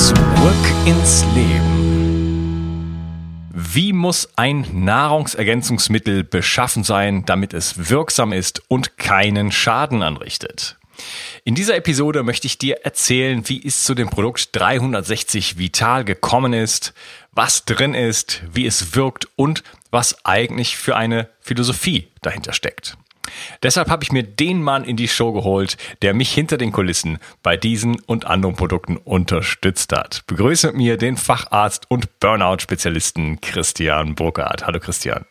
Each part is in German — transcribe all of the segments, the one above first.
Zurück ins Leben. Wie muss ein Nahrungsergänzungsmittel beschaffen sein, damit es wirksam ist und keinen Schaden anrichtet? In dieser Episode möchte ich dir erzählen, wie es zu dem Produkt 360 Vital gekommen ist, was drin ist, wie es wirkt und was eigentlich für eine Philosophie dahinter steckt. Deshalb habe ich mir den Mann in die Show geholt, der mich hinter den Kulissen bei diesen und anderen Produkten unterstützt hat. Begrüße mit mir den Facharzt und Burnout-Spezialisten Christian Burkhardt. Hallo Christian.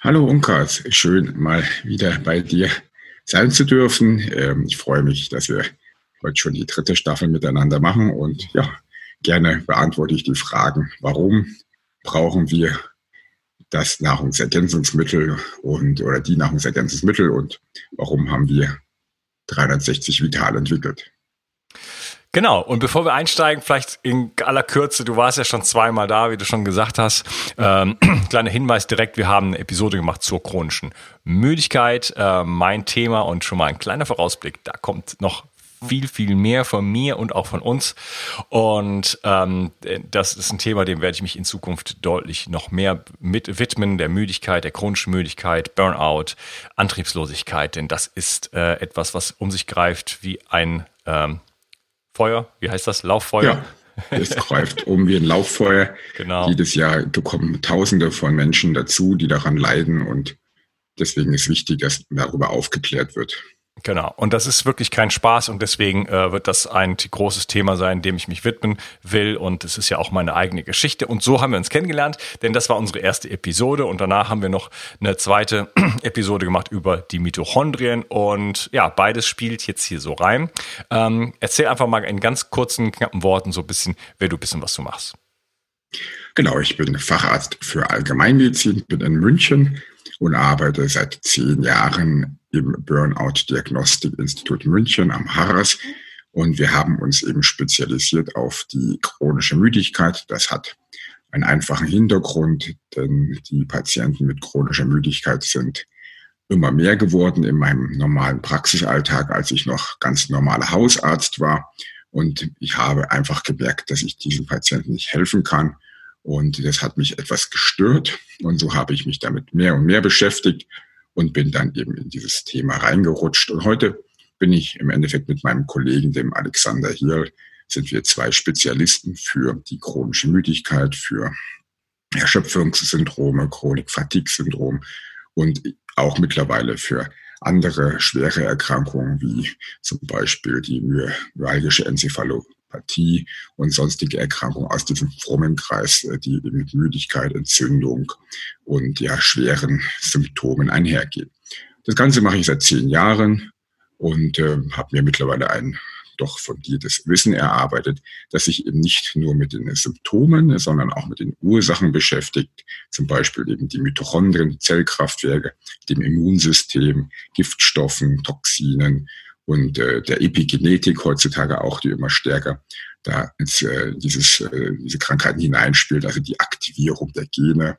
Hallo Unkas, schön mal wieder bei dir sein zu dürfen. Ähm, ich freue mich, dass wir heute schon die dritte Staffel miteinander machen und ja, gerne beantworte ich die Fragen, warum brauchen wir das Nahrungsergänzungsmittel und oder die Nahrungsergänzungsmittel und warum haben wir 360 Vital entwickelt. Genau, und bevor wir einsteigen, vielleicht in aller Kürze, du warst ja schon zweimal da, wie du schon gesagt hast. Ähm, kleiner Hinweis direkt, wir haben eine Episode gemacht zur chronischen Müdigkeit, äh, mein Thema und schon mal ein kleiner Vorausblick, da kommt noch viel, viel mehr von mir und auch von uns. Und ähm, das ist ein Thema, dem werde ich mich in Zukunft deutlich noch mehr mit widmen, der Müdigkeit, der chronischen Müdigkeit, Burnout, Antriebslosigkeit, denn das ist äh, etwas, was um sich greift wie ein ähm, Feuer, wie heißt das? Lauffeuer? Ja. Es greift um wie ein Lauffeuer. Genau. Jedes Jahr kommen Tausende von Menschen dazu, die daran leiden und deswegen ist wichtig, dass darüber aufgeklärt wird. Genau. Und das ist wirklich kein Spaß und deswegen äh, wird das ein großes Thema sein, dem ich mich widmen will. Und es ist ja auch meine eigene Geschichte. Und so haben wir uns kennengelernt, denn das war unsere erste Episode. Und danach haben wir noch eine zweite Episode gemacht über die Mitochondrien. Und ja, beides spielt jetzt hier so rein. Ähm, erzähl einfach mal in ganz kurzen, knappen Worten so ein bisschen, wer du bist und was du machst. Genau, ich bin Facharzt für Allgemeinmedizin, bin in München und arbeite seit zehn Jahren im Burnout-Diagnostik-Institut München am Harras. Und wir haben uns eben spezialisiert auf die chronische Müdigkeit. Das hat einen einfachen Hintergrund, denn die Patienten mit chronischer Müdigkeit sind immer mehr geworden in meinem normalen Praxisalltag, als ich noch ganz normaler Hausarzt war. Und ich habe einfach gemerkt, dass ich diesen Patienten nicht helfen kann. Und das hat mich etwas gestört. Und so habe ich mich damit mehr und mehr beschäftigt und bin dann eben in dieses Thema reingerutscht. Und heute bin ich im Endeffekt mit meinem Kollegen, dem Alexander Hirl, sind wir zwei Spezialisten für die chronische Müdigkeit, für Erschöpfungssyndrome, Chronik-Fatigue-Syndrom und auch mittlerweile für andere schwere Erkrankungen wie zum Beispiel die myalgische Enzephalopathie Apathie und sonstige Erkrankungen aus diesem frommen Kreis, äh, die mit Müdigkeit, Entzündung und ja schweren Symptomen einhergehen. Das Ganze mache ich seit zehn Jahren und äh, habe mir mittlerweile ein doch fundiertes Wissen erarbeitet, das sich eben nicht nur mit den Symptomen, sondern auch mit den Ursachen beschäftigt, zum Beispiel eben die Mitochondrien, Zellkraftwerke, dem Immunsystem, Giftstoffen, Toxinen und äh, der Epigenetik heutzutage auch, die immer stärker da ins, äh, dieses, äh, diese Krankheiten hineinspielt, also die Aktivierung der Gene.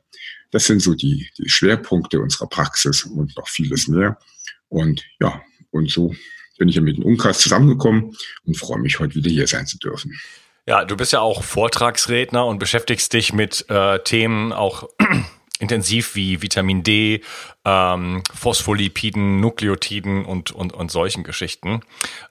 Das sind so die, die Schwerpunkte unserer Praxis und noch vieles mehr. Und ja, und so bin ich ja mit dem Umkreis zusammengekommen und freue mich, heute wieder hier sein zu dürfen. Ja, du bist ja auch Vortragsredner und beschäftigst dich mit äh, Themen auch intensiv wie Vitamin D, ähm, Phospholipiden, Nukleotiden und, und, und solchen Geschichten.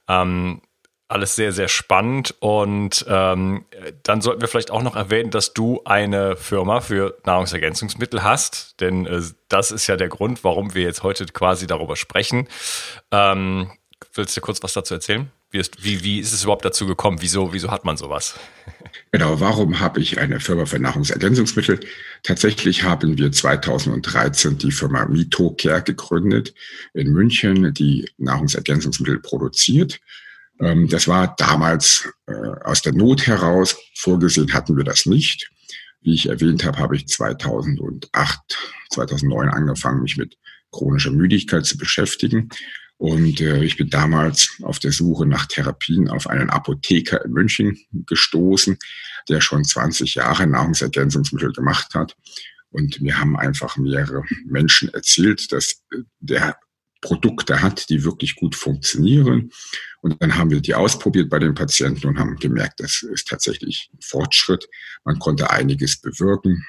Ähm, alles sehr, sehr spannend. Und ähm, dann sollten wir vielleicht auch noch erwähnen, dass du eine Firma für Nahrungsergänzungsmittel hast. Denn äh, das ist ja der Grund, warum wir jetzt heute quasi darüber sprechen. Ähm, willst du kurz was dazu erzählen? Wie ist, wie, wie ist es überhaupt dazu gekommen? Wieso, wieso hat man sowas? Genau, warum habe ich eine Firma für Nahrungsergänzungsmittel? Tatsächlich haben wir 2013 die Firma MitoCare gegründet in München, die Nahrungsergänzungsmittel produziert. Ähm, das war damals äh, aus der Not heraus. Vorgesehen hatten wir das nicht. Wie ich erwähnt habe, habe ich 2008, 2009 angefangen, mich mit chronischer Müdigkeit zu beschäftigen. Und äh, ich bin damals auf der Suche nach Therapien auf einen Apotheker in München gestoßen, der schon 20 Jahre Nahrungsergänzungsmittel gemacht hat. Und wir haben einfach mehrere Menschen erzählt, dass äh, der Produkte hat, die wirklich gut funktionieren. Und dann haben wir die ausprobiert bei den Patienten und haben gemerkt, das ist tatsächlich ein Fortschritt. Man konnte einiges bewirken.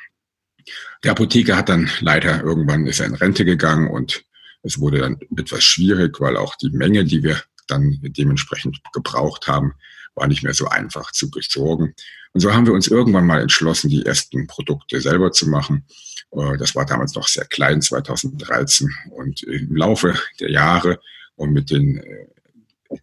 Der Apotheker hat dann leider irgendwann ist er in Rente gegangen und es wurde dann etwas schwierig, weil auch die Menge, die wir dann dementsprechend gebraucht haben, war nicht mehr so einfach zu besorgen. Und so haben wir uns irgendwann mal entschlossen, die ersten Produkte selber zu machen. Äh, das war damals noch sehr klein, 2013. Und im Laufe der Jahre und mit den äh,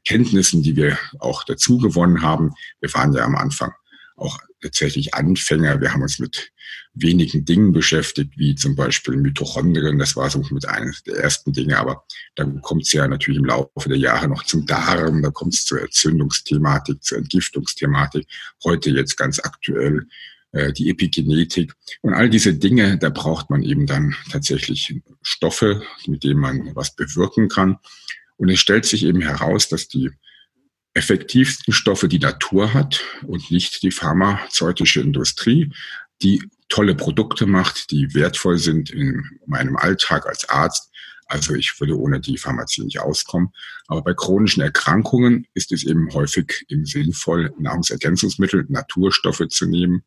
Kenntnissen, die wir auch dazu gewonnen haben, wir waren ja am Anfang auch tatsächlich Anfänger. Wir haben uns mit wenigen Dingen beschäftigt, wie zum Beispiel Mitochondrien. Das war so mit eines der ersten Dinge. Aber dann kommt es ja natürlich im Laufe der Jahre noch zum Darm, da kommt es zur Entzündungsthematik, zur Entgiftungsthematik. Heute jetzt ganz aktuell äh, die Epigenetik. Und all diese Dinge, da braucht man eben dann tatsächlich Stoffe, mit denen man was bewirken kann. Und es stellt sich eben heraus, dass die effektivsten Stoffe die Natur hat und nicht die pharmazeutische Industrie, die tolle Produkte macht, die wertvoll sind in meinem Alltag als Arzt. Also ich würde ohne die Pharmazie nicht auskommen. Aber bei chronischen Erkrankungen ist es eben häufig im sinnvoll, Nahrungsergänzungsmittel, Naturstoffe zu nehmen,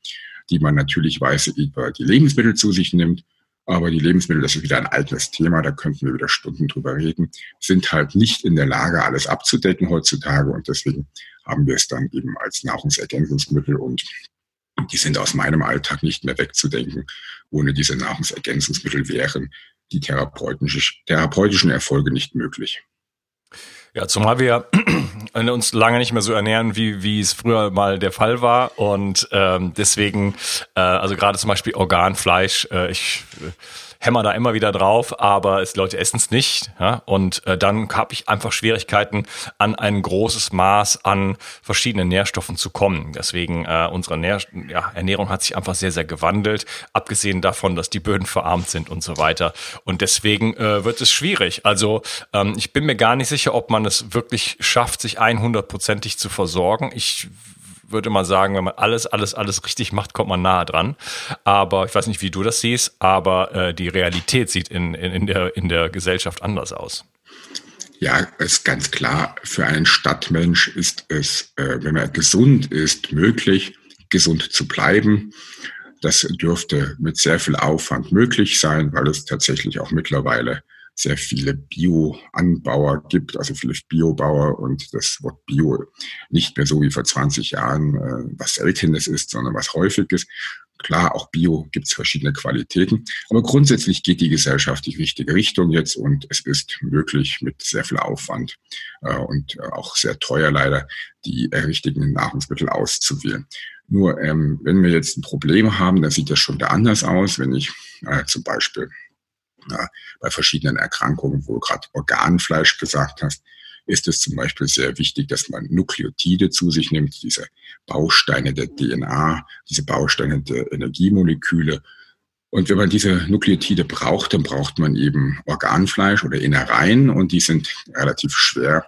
die man natürlichweise über die Lebensmittel zu sich nimmt aber die Lebensmittel, das ist wieder ein altes Thema, da könnten wir wieder Stunden drüber reden, sind halt nicht in der Lage, alles abzudecken heutzutage. Und deswegen haben wir es dann eben als Nahrungsergänzungsmittel und die sind aus meinem Alltag nicht mehr wegzudenken. Ohne diese Nahrungsergänzungsmittel wären die therapeutischen Erfolge nicht möglich. Ja, zumal wir uns lange nicht mehr so ernähren, wie, wie es früher mal der Fall war. Und ähm, deswegen, äh, also gerade zum Beispiel Organfleisch, äh, ich äh, hämmer da immer wieder drauf, aber es, Leute essen es nicht. Ja? Und äh, dann habe ich einfach Schwierigkeiten, an ein großes Maß an verschiedenen Nährstoffen zu kommen. Deswegen äh, unsere Nähr ja, Ernährung hat sich einfach sehr, sehr gewandelt, abgesehen davon, dass die Böden verarmt sind und so weiter. Und deswegen äh, wird es schwierig. Also ähm, ich bin mir gar nicht sicher, ob man es wirklich schafft, sich 100%ig zu versorgen. Ich würde mal sagen, wenn man alles, alles, alles richtig macht, kommt man nahe dran. Aber ich weiß nicht, wie du das siehst, aber äh, die Realität sieht in, in, in, der, in der Gesellschaft anders aus. Ja, ist ganz klar, für einen Stadtmensch ist es, äh, wenn er gesund ist, möglich, gesund zu bleiben. Das dürfte mit sehr viel Aufwand möglich sein, weil es tatsächlich auch mittlerweile sehr viele Bio-Anbauer gibt, also viele Biobauer und das Wort Bio nicht mehr so wie vor 20 Jahren äh, was Seltenes ist, sondern was Häufiges. Klar, auch Bio gibt es verschiedene Qualitäten, aber grundsätzlich geht die Gesellschaft die richtige Richtung jetzt und es ist möglich mit sehr viel Aufwand äh, und äh, auch sehr teuer leider die äh, richtigen Nahrungsmittel auszuwählen. Nur ähm, wenn wir jetzt ein Problem haben, dann sieht das schon wieder anders aus. Wenn ich äh, zum Beispiel ja, bei verschiedenen Erkrankungen, wo du gerade Organfleisch gesagt hast, ist es zum Beispiel sehr wichtig, dass man Nukleotide zu sich nimmt, diese Bausteine der DNA, diese Bausteine der Energiemoleküle. Und wenn man diese Nukleotide braucht, dann braucht man eben Organfleisch oder Innereien und die sind relativ schwer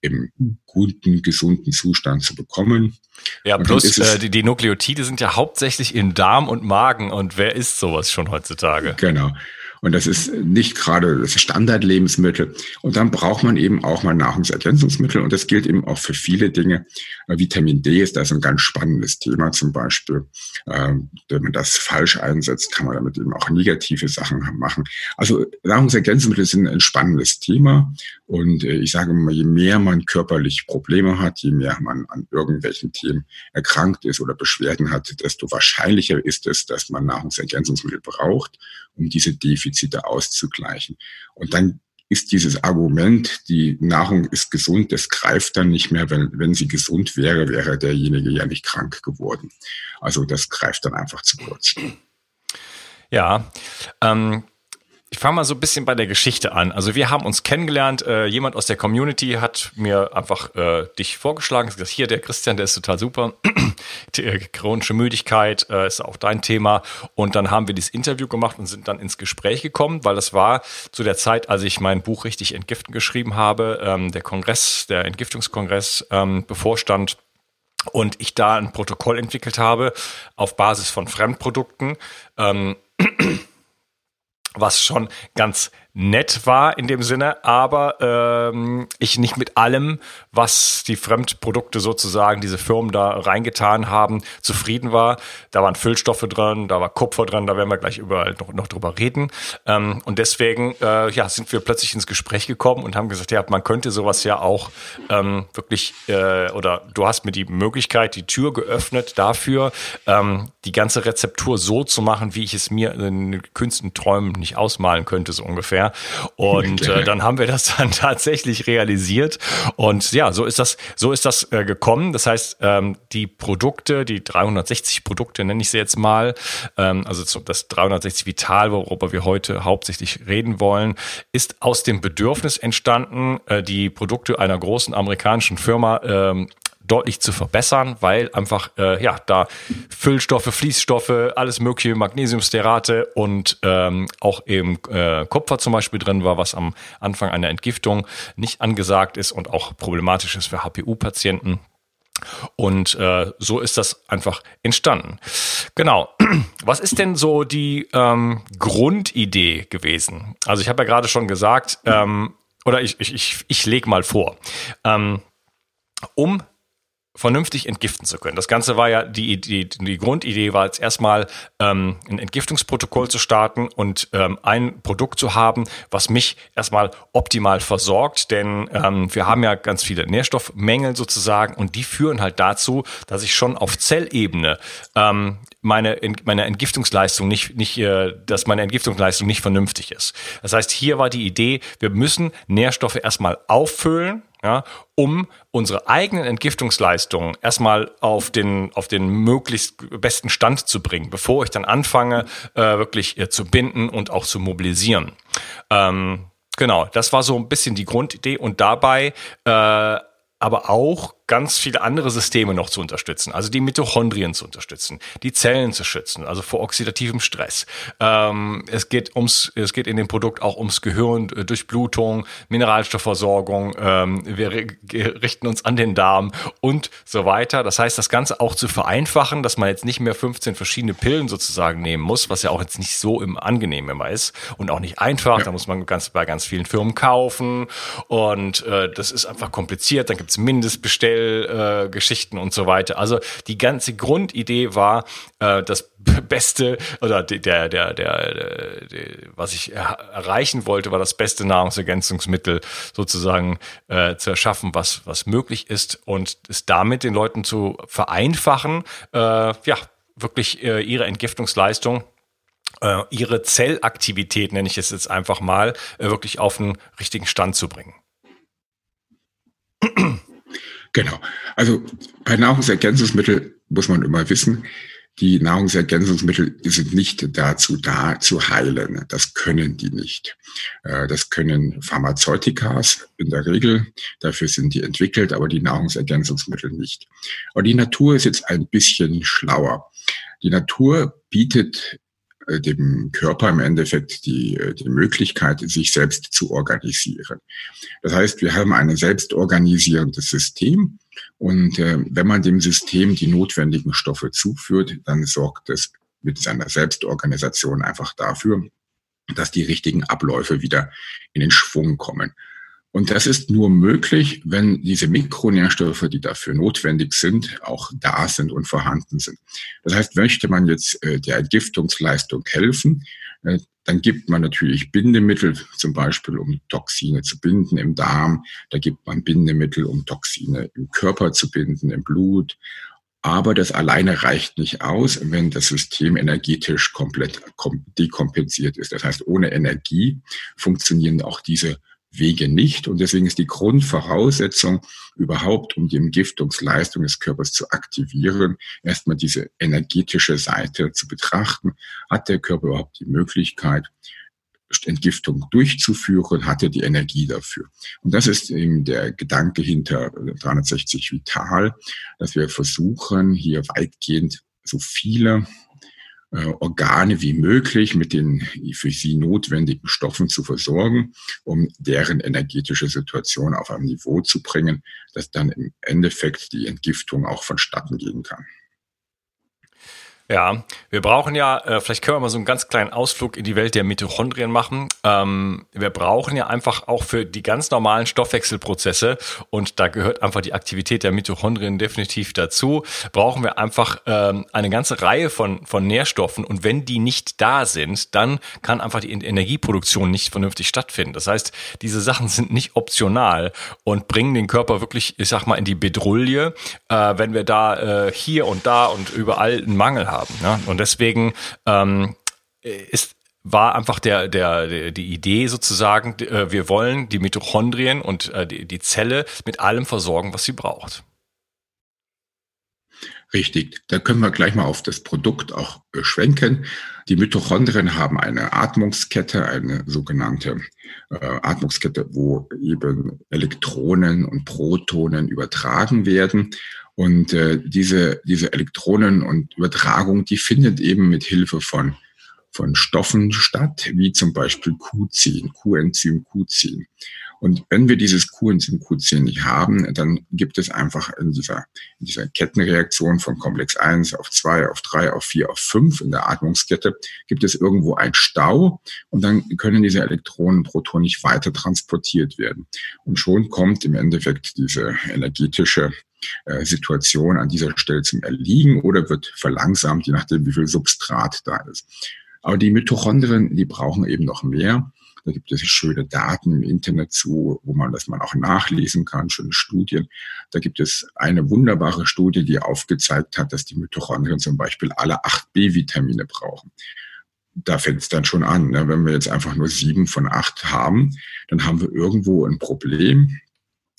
im guten, gesunden Zustand zu bekommen. Ja, plus äh, die, die Nukleotide sind ja hauptsächlich in Darm und Magen und wer isst sowas schon heutzutage? Genau. Und das ist nicht gerade das Standardlebensmittel. Und dann braucht man eben auch mal Nahrungsergänzungsmittel. Und das gilt eben auch für viele Dinge. Äh, Vitamin D ist da so ein ganz spannendes Thema zum Beispiel. Ähm, wenn man das falsch einsetzt, kann man damit eben auch negative Sachen machen. Also Nahrungsergänzungsmittel sind ein spannendes Thema. Und äh, ich sage mal, je mehr man körperlich Probleme hat, je mehr man an irgendwelchen Themen erkrankt ist oder Beschwerden hat, desto wahrscheinlicher ist es, dass man Nahrungsergänzungsmittel braucht, um diese Defizite auszugleichen. Und dann ist dieses Argument, die Nahrung ist gesund, das greift dann nicht mehr. Wenn, wenn sie gesund wäre, wäre derjenige ja nicht krank geworden. Also das greift dann einfach zu kurz. Ja, ähm, ich fange mal so ein bisschen bei der Geschichte an. Also wir haben uns kennengelernt. Äh, jemand aus der Community hat mir einfach äh, dich vorgeschlagen. Gesagt, hier der Christian, der ist total super. Äh, chronische Müdigkeit äh, ist auch dein Thema. Und dann haben wir dieses Interview gemacht und sind dann ins Gespräch gekommen, weil das war zu der Zeit, als ich mein Buch richtig entgiften geschrieben habe, ähm, der Kongress, der Entgiftungskongress ähm, bevorstand und ich da ein Protokoll entwickelt habe auf Basis von Fremdprodukten. Ähm, was schon ganz nett war in dem Sinne, aber ähm, ich nicht mit allem, was die Fremdprodukte sozusagen, diese Firmen da reingetan haben, zufrieden war. Da waren Füllstoffe drin, da war Kupfer drin, da werden wir gleich überall noch, noch drüber reden. Ähm, und deswegen äh, ja, sind wir plötzlich ins Gespräch gekommen und haben gesagt, ja, man könnte sowas ja auch ähm, wirklich, äh, oder du hast mir die Möglichkeit, die Tür geöffnet dafür, ähm, die ganze Rezeptur so zu machen, wie ich es mir in Künsten Träumen nicht ausmalen könnte, so ungefähr mehr. Und äh, dann haben wir das dann tatsächlich realisiert. Und ja, so ist das, so ist das äh, gekommen. Das heißt, ähm, die Produkte, die 360 Produkte nenne ich sie jetzt mal, ähm, also das 360 Vital, worüber wir heute hauptsächlich reden wollen, ist aus dem Bedürfnis entstanden, äh, die Produkte einer großen amerikanischen Firma ähm, deutlich zu verbessern, weil einfach äh, ja da Füllstoffe, Fließstoffe, alles mögliche, Magnesiumsterate und ähm, auch eben äh, Kupfer zum Beispiel drin war, was am Anfang einer Entgiftung nicht angesagt ist und auch problematisch ist für HPU-Patienten. Und äh, so ist das einfach entstanden. Genau. Was ist denn so die ähm, Grundidee gewesen? Also ich habe ja gerade schon gesagt, ähm, oder ich, ich, ich, ich lege mal vor. Ähm, um vernünftig entgiften zu können. Das Ganze war ja die, die, die Grundidee war jetzt erstmal ähm, ein Entgiftungsprotokoll zu starten und ähm, ein Produkt zu haben, was mich erstmal optimal versorgt, denn ähm, wir haben ja ganz viele Nährstoffmängel sozusagen und die führen halt dazu, dass ich schon auf Zellebene ähm, meine, meine Entgiftungsleistung nicht, nicht, äh, dass meine Entgiftungsleistung nicht vernünftig ist. Das heißt, hier war die Idee, wir müssen Nährstoffe erstmal auffüllen, ja, um unsere eigenen Entgiftungsleistungen erstmal auf den, auf den möglichst besten Stand zu bringen, bevor ich dann anfange, äh, wirklich äh, zu binden und auch zu mobilisieren. Ähm, genau, das war so ein bisschen die Grundidee und dabei äh, aber auch ganz viele andere Systeme noch zu unterstützen, also die Mitochondrien zu unterstützen, die Zellen zu schützen, also vor oxidativem Stress. Ähm, es geht ums, es geht in dem Produkt auch ums Gehirn, äh, Durchblutung, Mineralstoffversorgung. Ähm, wir richten uns an den Darm und so weiter. Das heißt, das Ganze auch zu vereinfachen, dass man jetzt nicht mehr 15 verschiedene Pillen sozusagen nehmen muss, was ja auch jetzt nicht so im angenehm immer ist und auch nicht einfach. Ja. Da muss man ganz bei ganz vielen Firmen kaufen und äh, das ist einfach kompliziert. Dann gibt's Mindestbestell Geschichten und so weiter. Also die ganze Grundidee war, äh, das Beste oder der, der, der, der, der, was ich erreichen wollte, war das beste Nahrungsergänzungsmittel sozusagen äh, zu erschaffen, was, was möglich ist und es damit den Leuten zu vereinfachen, äh, ja, wirklich äh, ihre Entgiftungsleistung äh, ihre Zellaktivität, nenne ich es jetzt einfach mal, äh, wirklich auf den richtigen Stand zu bringen. Genau. Also bei Nahrungsergänzungsmitteln muss man immer wissen, die Nahrungsergänzungsmittel sind nicht dazu da, zu heilen. Das können die nicht. Äh, das können Pharmazeutikas in der Regel. Dafür sind die entwickelt, aber die Nahrungsergänzungsmittel nicht. Aber die Natur ist jetzt ein bisschen schlauer. Die Natur bietet dem Körper im Endeffekt die, äh, die Möglichkeit, sich selbst zu organisieren. Das heißt, wir haben ein selbstorganisierendes System und äh, wenn man dem System die notwendigen Stoffe zuführt, dann sorgt es mit seiner Selbstorganisation einfach dafür, dass die richtigen Abläufe wieder in den Schwung kommen. Und das ist nur möglich, wenn diese Mikronährstoffe, die dafür notwendig sind, auch da sind und vorhanden sind. Das heißt, möchte man jetzt äh, der Entgiftungsleistung helfen, äh, dann gibt man natürlich Bindemittel, zum Beispiel um Toxine zu binden im Darm. Da gibt man Bindemittel, um Toxine im Körper zu binden, im Blut. Aber das alleine reicht nicht aus, wenn das System energetisch komplett dekompensiert ist. Das heißt, ohne Energie funktionieren auch diese Wege nicht. Und deswegen ist die Grundvoraussetzung überhaupt, um die Entgiftungsleistung des Körpers zu aktivieren, erstmal diese energetische Seite zu betrachten. Hat der Körper überhaupt die Möglichkeit, Entgiftung durchzuführen, hat er die Energie dafür. Und das ist eben der Gedanke hinter 360 Vital, dass wir versuchen, hier weitgehend so viele Organe wie möglich mit den für sie notwendigen Stoffen zu versorgen, um deren energetische Situation auf ein Niveau zu bringen, dass dann im Endeffekt die Entgiftung auch vonstatten gehen kann. Ja, wir brauchen ja, äh, vielleicht können wir mal so einen ganz kleinen Ausflug in die Welt der Mitochondrien machen. Ähm, wir brauchen ja einfach auch für die ganz normalen Stoffwechselprozesse, und da gehört einfach die Aktivität der Mitochondrien definitiv dazu, brauchen wir einfach ähm, eine ganze Reihe von, von Nährstoffen. Und wenn die nicht da sind, dann kann einfach die Energieproduktion nicht vernünftig stattfinden. Das heißt, diese Sachen sind nicht optional und bringen den Körper wirklich, ich sag mal, in die Bedrulle, äh, wenn wir da äh, hier und da und überall einen Mangel haben haben. Ne? Und deswegen ähm, ist war einfach der, der, die Idee sozusagen, äh, wir wollen die Mitochondrien und äh, die, Zelle mit allem versorgen, was sie braucht. Richtig, da können wir gleich mal auf das Produkt auch beschwenken. Die Mitochondrien haben eine Atmungskette, eine sogenannte äh, Atmungskette, wo eben Elektronen und Protonen übertragen werden. Und äh, diese, diese Elektronen und Übertragung, die findet eben mit Hilfe von, von Stoffen statt, wie zum Beispiel Q10, Q-Enzym Q10. Und wenn wir dieses Q-Enzym Q10 nicht haben, dann gibt es einfach in dieser, in dieser Kettenreaktion von Komplex 1 auf 2, auf 3, auf 4, auf 5 in der Atmungskette, gibt es irgendwo einen Stau und dann können diese Elektronen und Protonen nicht weiter transportiert werden. Und schon kommt im Endeffekt diese energetische Situation an dieser Stelle zum Erliegen oder wird verlangsamt, je nachdem, wie viel Substrat da ist. Aber die Mitochondrien, die brauchen eben noch mehr. Da gibt es schöne Daten im Internet zu, wo man das mal auch nachlesen kann, schöne Studien. Da gibt es eine wunderbare Studie, die aufgezeigt hat, dass die Mitochondrien zum Beispiel alle acht B-Vitamine brauchen. Da fängt es dann schon an. Ne? Wenn wir jetzt einfach nur sieben von acht haben, dann haben wir irgendwo ein Problem.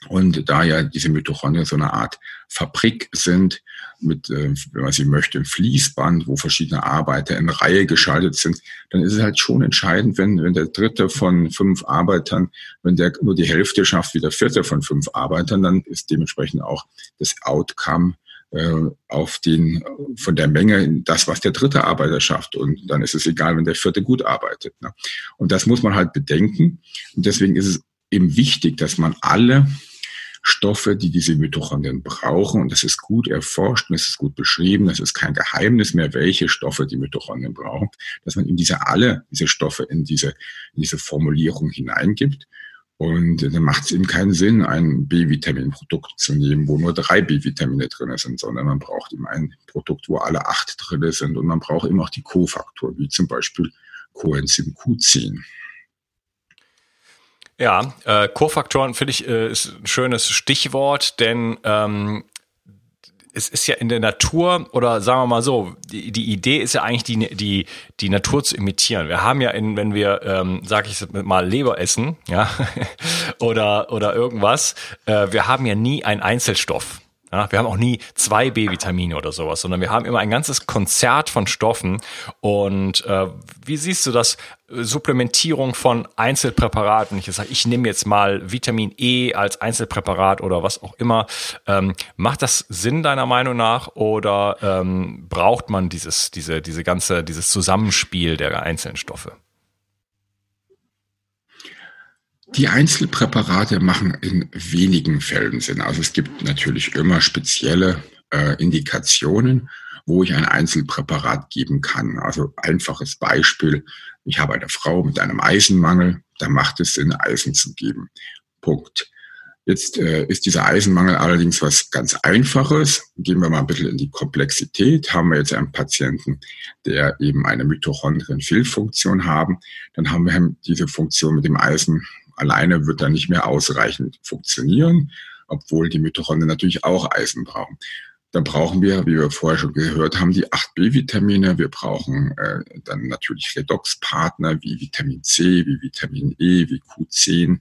Und da ja diese Mitochondrien so eine Art Fabrik sind, mit, äh, wenn man sie möchte, ein Fließband, wo verschiedene Arbeiter in Reihe geschaltet sind, dann ist es halt schon entscheidend, wenn, wenn der dritte von fünf Arbeitern, wenn der nur die Hälfte schafft wie der vierte von fünf Arbeitern, dann ist dementsprechend auch das Outcome äh, auf den, von der Menge das, was der dritte Arbeiter schafft. Und dann ist es egal, wenn der vierte gut arbeitet. Ne? Und das muss man halt bedenken. Und deswegen ist es eben wichtig, dass man alle Stoffe, die diese Mitochondrien brauchen. Und das ist gut erforscht und es ist gut beschrieben. Das ist kein Geheimnis mehr, welche Stoffe die Mitochondrien brauchen, dass man in diese alle diese Stoffe in diese, in diese Formulierung hineingibt. Und dann macht es eben keinen Sinn, ein B-Vitamin-Produkt zu nehmen, wo nur drei B-Vitamine drin sind, sondern man braucht eben ein Produkt, wo alle acht drin sind. Und man braucht eben auch die Kofaktoren, wie zum Beispiel Coenzym Q10. Ja, äh, Kofaktoren finde ich äh, ist ein schönes Stichwort, denn ähm, es ist ja in der Natur oder sagen wir mal so, die, die Idee ist ja eigentlich die, die, die Natur zu imitieren. Wir haben ja in, wenn wir, ähm, sag ich mal, Leber essen, ja, oder, oder irgendwas, äh, wir haben ja nie einen Einzelstoff. Ja, wir haben auch nie zwei B-Vitamine oder sowas, sondern wir haben immer ein ganzes Konzert von Stoffen. Und äh, wie siehst du das? Supplementierung von Einzelpräparaten. Ich sage, ich nehme jetzt mal Vitamin E als Einzelpräparat oder was auch immer. Ähm, macht das Sinn deiner Meinung nach oder ähm, braucht man dieses, diese, diese ganze, dieses Zusammenspiel der einzelnen Stoffe? Die Einzelpräparate machen in wenigen Fällen Sinn. Also es gibt natürlich immer spezielle äh, Indikationen, wo ich ein Einzelpräparat geben kann. Also einfaches Beispiel, ich habe eine Frau mit einem Eisenmangel, da macht es Sinn, Eisen zu geben. Punkt. Jetzt äh, ist dieser Eisenmangel allerdings was ganz Einfaches. Gehen wir mal ein bisschen in die Komplexität. Haben wir jetzt einen Patienten, der eben eine Mitochondrien-Fehlfunktion haben, dann haben wir diese Funktion mit dem Eisen alleine wird dann nicht mehr ausreichend funktionieren, obwohl die Mitochondrien natürlich auch Eisen brauchen. Dann brauchen wir, wie wir vorher schon gehört haben, die 8b-Vitamine. Wir brauchen äh, dann natürlich Redoxpartner wie Vitamin C, wie Vitamin E, wie Q10.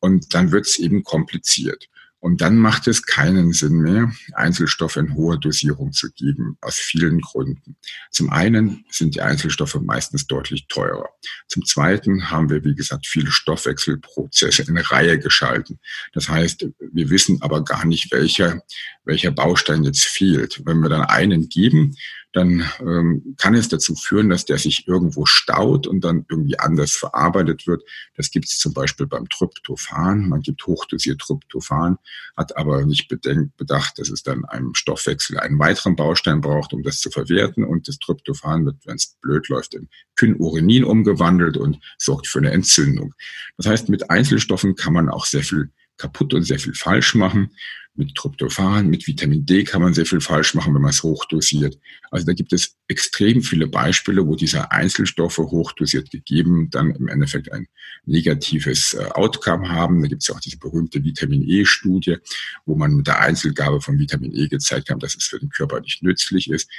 Und dann wird es eben kompliziert. Und dann macht es keinen Sinn mehr, Einzelstoffe in hoher Dosierung zu geben, aus vielen Gründen. Zum einen sind die Einzelstoffe meistens deutlich teurer. Zum zweiten haben wir, wie gesagt, viele Stoffwechselprozesse in Reihe geschalten. Das heißt, wir wissen aber gar nicht, welcher, welcher Baustein jetzt fehlt. Wenn wir dann einen geben, dann ähm, kann es dazu führen, dass der sich irgendwo staut und dann irgendwie anders verarbeitet wird. Das gibt es zum Beispiel beim Tryptophan. Man gibt hochdosiert Tryptophan, hat aber nicht bedenkt, bedacht, dass es dann einem Stoffwechsel einen weiteren Baustein braucht, um das zu verwerten. Und das Tryptophan wird, wenn es blöd läuft, in Kynurenin umgewandelt und sorgt für eine Entzündung. Das heißt, mit Einzelstoffen kann man auch sehr viel kaputt und sehr viel falsch machen. Mit Tryptophan, mit Vitamin D kann man sehr viel falsch machen, wenn man es hochdosiert. Also da gibt es extrem viele Beispiele, wo diese Einzelstoffe hochdosiert gegeben dann im Endeffekt ein negatives äh, Outcome haben. Da gibt es auch diese berühmte Vitamin E-Studie, wo man mit der Einzelgabe von Vitamin E gezeigt hat, dass es für den Körper nicht nützlich ist.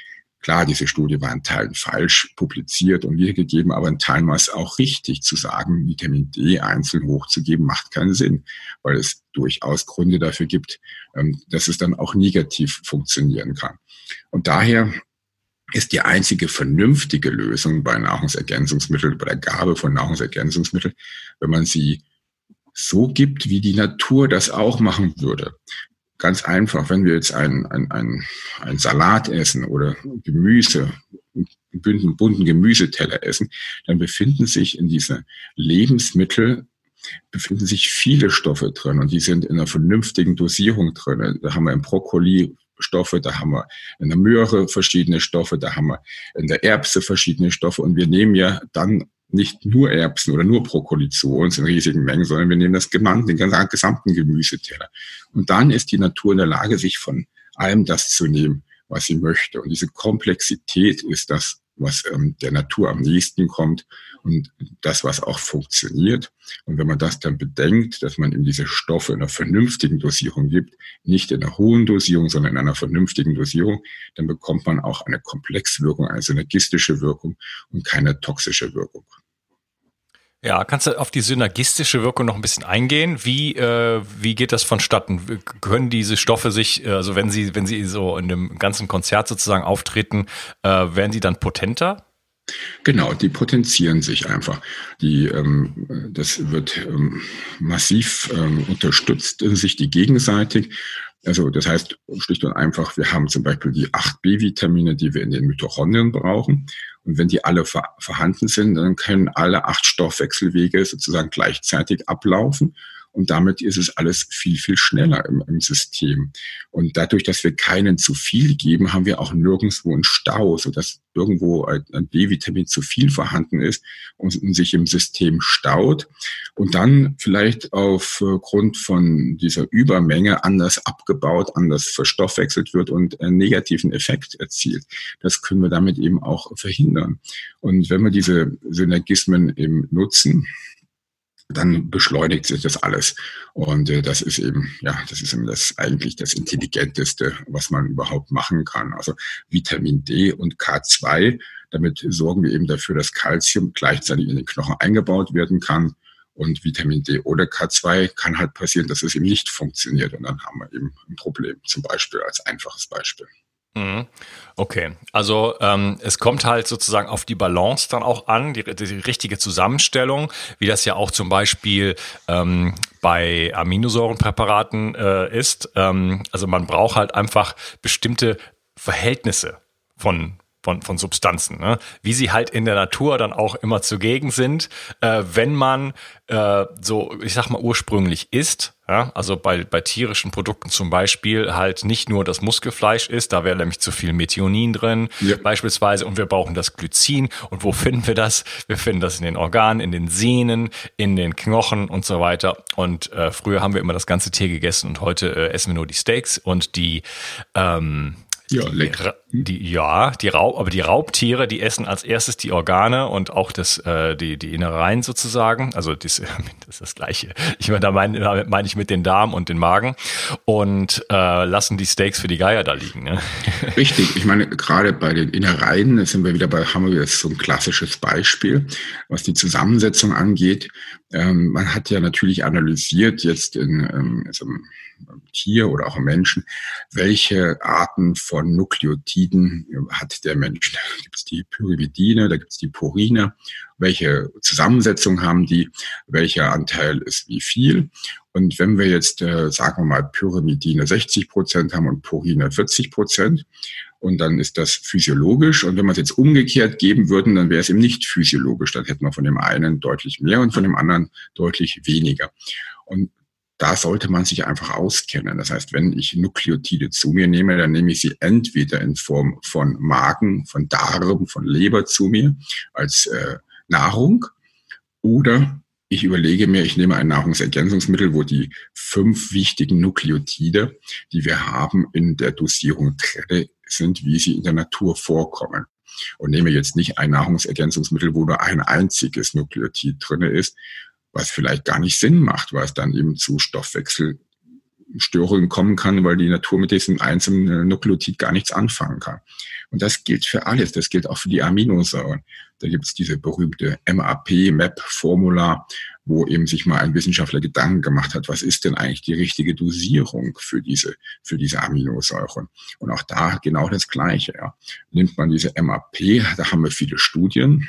Klar, diese Studie war in Teilen falsch publiziert und wiedergegeben, aber in Teilen war es auch richtig zu sagen, Vitamin D einzeln hochzugeben, macht keinen Sinn, weil es durchaus Gründe dafür gibt, ähm, dass es dann auch negativ funktionieren kann. Und daher ist die einzige vernünftige Lösung bei Nahrungsergänzungsmitteln, bei der Gabe von Nahrungsergänzungsmitteln, wenn man sie so gibt, wie die Natur das auch machen würde. Ganz einfach, wenn wir jetzt ein, ein, ein, Salat essen oder Gemüse, einen bunten Gemüseteller essen, dann befinden sich in diese Lebensmittel befinden sich viele Stoffe drin und die sind in einer vernünftigen Dosierung drin. Da haben wir im Brokkoli Stoffe, da haben wir in der Möhre verschiedene Stoffe, da haben wir in der Erbse verschiedene Stoffe und wir nehmen ja dann nicht nur Erbsen oder nur Brokkoli zu uns in riesigen Mengen, sondern wir nehmen das gesamte, den gesamten Gemüseteller. Und dann ist die Natur in der Lage, sich von allem das zu nehmen, was sie möchte. Und diese Komplexität ist das, was ähm, der Natur am nächsten kommt und das, was auch funktioniert. Und wenn man das dann bedenkt, dass man ihm diese Stoffe in einer vernünftigen Dosierung gibt, nicht in einer hohen Dosierung, sondern in einer vernünftigen Dosierung, dann bekommt man auch eine Komplexwirkung, eine synergistische Wirkung und keine toxische Wirkung. Ja, kannst du auf die synergistische Wirkung noch ein bisschen eingehen? Wie, äh, wie geht das vonstatten? Können diese Stoffe sich, also wenn sie, wenn sie so in dem ganzen Konzert sozusagen auftreten, äh, werden sie dann potenter? Genau, die potenzieren sich einfach. Die, ähm, das wird ähm, massiv ähm, unterstützt, sich die gegenseitig. Also das heißt schlicht und einfach, wir haben zum Beispiel die 8 B-Vitamine, die wir in den Mitochondrien brauchen. Und wenn die alle vorhanden sind, dann können alle acht Stoffwechselwege sozusagen gleichzeitig ablaufen. Und damit ist es alles viel, viel schneller im, im System. Und dadurch, dass wir keinen zu viel geben, haben wir auch nirgendwo einen Stau, sodass irgendwo ein, B-Vitamin zu viel vorhanden ist und, und, sich im System staut und dann vielleicht aufgrund von dieser Übermenge anders abgebaut, anders verstoffwechselt wird und einen negativen Effekt erzielt. Das können wir damit eben auch verhindern. Und wenn wir diese Synergismen eben nutzen, dann beschleunigt sich das alles. Und äh, das ist eben, ja, das ist eben das eigentlich das Intelligenteste, was man überhaupt machen kann. Also Vitamin D und K2, damit sorgen wir eben dafür, dass Kalzium gleichzeitig in den Knochen eingebaut werden kann. Und Vitamin D oder K2 kann halt passieren, dass es eben nicht funktioniert. Und dann haben wir eben ein Problem, zum Beispiel als einfaches Beispiel. Okay, also ähm, es kommt halt sozusagen auf die Balance dann auch an, die, die richtige Zusammenstellung, wie das ja auch zum Beispiel ähm, bei Aminosäurenpräparaten äh, ist. Ähm, also man braucht halt einfach bestimmte Verhältnisse von von, von Substanzen, ne? wie sie halt in der Natur dann auch immer zugegen sind, äh, wenn man äh, so, ich sag mal, ursprünglich isst. Ja? Also bei, bei tierischen Produkten zum Beispiel halt nicht nur das Muskelfleisch ist, da wäre nämlich zu viel Methionin drin, ja. beispielsweise, und wir brauchen das Glycin. Und wo finden wir das? Wir finden das in den Organen, in den Sehnen, in den Knochen und so weiter. Und äh, früher haben wir immer das ganze Tier gegessen und heute äh, essen wir nur die Steaks und die ähm, ja, lecker. Die, ja, die Raub, aber die Raubtiere, die essen als erstes die Organe und auch das, äh, die, die Innereien sozusagen. Also das, das ist das Gleiche. Ich meine, da meine meine ich mit den Darm und den Magen und äh, lassen die Steaks für die Geier da liegen. Ne? Richtig. Ich meine, gerade bei den Innereien sind wir wieder bei, haben wir jetzt so ein klassisches Beispiel, was die Zusammensetzung angeht. Ähm, man hat ja natürlich analysiert jetzt in ähm, also Tier oder auch im Menschen, welche Arten von Nukleotiden hat der Mensch. Da gibt es die Pyrimidine, da gibt es die Purine, welche Zusammensetzung haben die, welcher Anteil ist wie viel. Und wenn wir jetzt, äh, sagen wir mal, Pyrimidine 60 Prozent haben und Purine 40 Prozent, und dann ist das physiologisch. Und wenn wir es jetzt umgekehrt geben würden, dann wäre es eben nicht physiologisch. Dann hätten wir von dem einen deutlich mehr und von dem anderen deutlich weniger. Und da sollte man sich einfach auskennen. Das heißt, wenn ich Nukleotide zu mir nehme, dann nehme ich sie entweder in Form von Magen, von Darm, von Leber zu mir als äh, Nahrung oder ich überlege mir, ich nehme ein Nahrungsergänzungsmittel, wo die fünf wichtigen Nukleotide, die wir haben, in der Dosierung drin sind, wie sie in der Natur vorkommen. Und nehme jetzt nicht ein Nahrungsergänzungsmittel, wo nur ein einziges Nukleotid drin ist, was vielleicht gar nicht Sinn macht, weil es dann eben zu Stoffwechselstörungen kommen kann, weil die Natur mit diesem einzelnen Nukleotid gar nichts anfangen kann. Und das gilt für alles. Das gilt auch für die Aminosäuren. Da gibt es diese berühmte MAP-MAP-Formula, wo eben sich mal ein Wissenschaftler Gedanken gemacht hat, was ist denn eigentlich die richtige Dosierung für diese, für diese Aminosäuren? Und auch da genau das Gleiche. Ja. Nimmt man diese MAP, da haben wir viele Studien,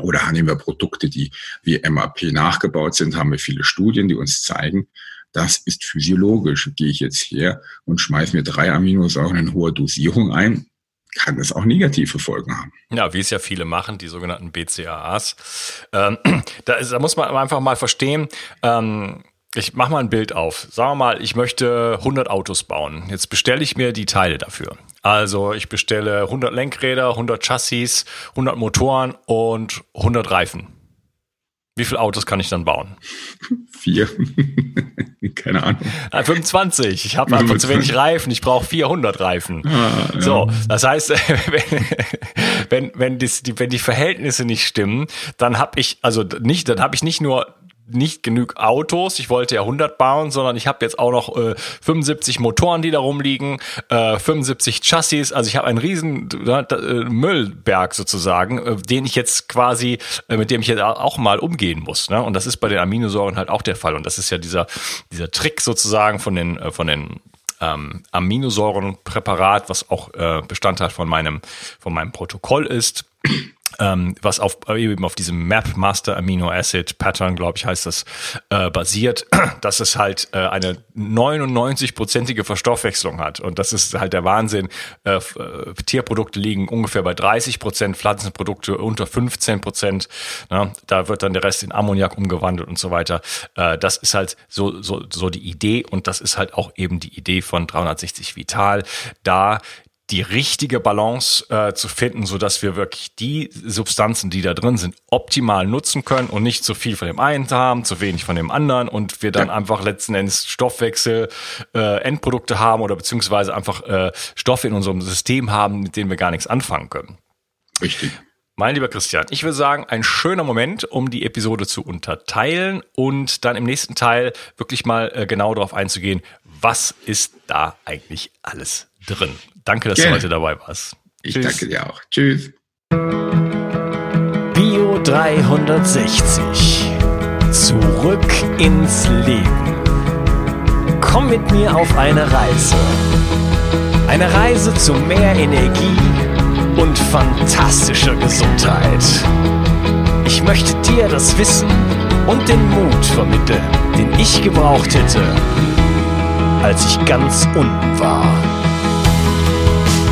oder nehmen wir Produkte, die wie MAP nachgebaut sind, haben wir viele Studien, die uns zeigen, das ist physiologisch. Gehe ich jetzt her und schmeiße mir drei Aminosäuren in hoher Dosierung ein, kann es auch negative Folgen haben. Ja, wie es ja viele machen, die sogenannten BCAAs. Ähm, da, ist, da, muss man einfach mal verstehen, ähm, ich mache mal ein Bild auf. Sagen wir mal, ich möchte 100 Autos bauen. Jetzt bestelle ich mir die Teile dafür. Also ich bestelle 100 Lenkräder, 100 Chassis, 100 Motoren und 100 Reifen. Wie viele Autos kann ich dann bauen? Vier. Keine Ahnung. 25. Ich habe einfach zu wenig Reifen. Ich brauche 400 Reifen. Ah, ja. So, das heißt, wenn, wenn, wenn, das, die, wenn die Verhältnisse nicht stimmen, dann habe ich, also nicht, dann habe ich nicht nur nicht genug Autos. Ich wollte ja 100 bauen, sondern ich habe jetzt auch noch äh, 75 Motoren, die da rumliegen, äh, 75 Chassis. Also ich habe einen riesen äh, Müllberg sozusagen, äh, den ich jetzt quasi, äh, mit dem ich jetzt auch mal umgehen muss. Ne? Und das ist bei den Aminosäuren halt auch der Fall. Und das ist ja dieser dieser Trick sozusagen von den äh, von den ähm, Aminosäurenpräparat, was auch Bestandteil von meinem von meinem Protokoll ist ähm, was auf eben auf diesem Map Master Amino Acid Pattern, glaube ich, heißt das, äh, basiert, dass es halt äh, eine 99-prozentige Verstoffwechslung hat. Und das ist halt der Wahnsinn. Äh, äh Tierprodukte liegen ungefähr bei 30 Prozent, Pflanzenprodukte unter 15 Prozent. Ne? Da wird dann der Rest in Ammoniak umgewandelt und so weiter. Äh, das ist halt so, so, so die Idee und das ist halt auch eben die Idee von 360 Vital, da die richtige Balance äh, zu finden, so dass wir wirklich die Substanzen, die da drin sind, optimal nutzen können und nicht zu viel von dem einen haben, zu wenig von dem anderen und wir dann ja. einfach letzten Endes Stoffwechsel, äh, Endprodukte haben oder beziehungsweise einfach äh, Stoffe in unserem System haben, mit denen wir gar nichts anfangen können. Richtig. Mein lieber Christian, ich würde sagen, ein schöner Moment, um die Episode zu unterteilen und dann im nächsten Teil wirklich mal äh, genau darauf einzugehen, was ist da eigentlich alles drin. Danke, dass Gerne. du heute dabei warst. Ich Tschüss. danke dir auch. Tschüss. Bio 360. Zurück ins Leben. Komm mit mir auf eine Reise. Eine Reise zu mehr Energie und fantastischer Gesundheit. Ich möchte dir das Wissen und den Mut vermitteln, den ich gebraucht hätte, als ich ganz unten war.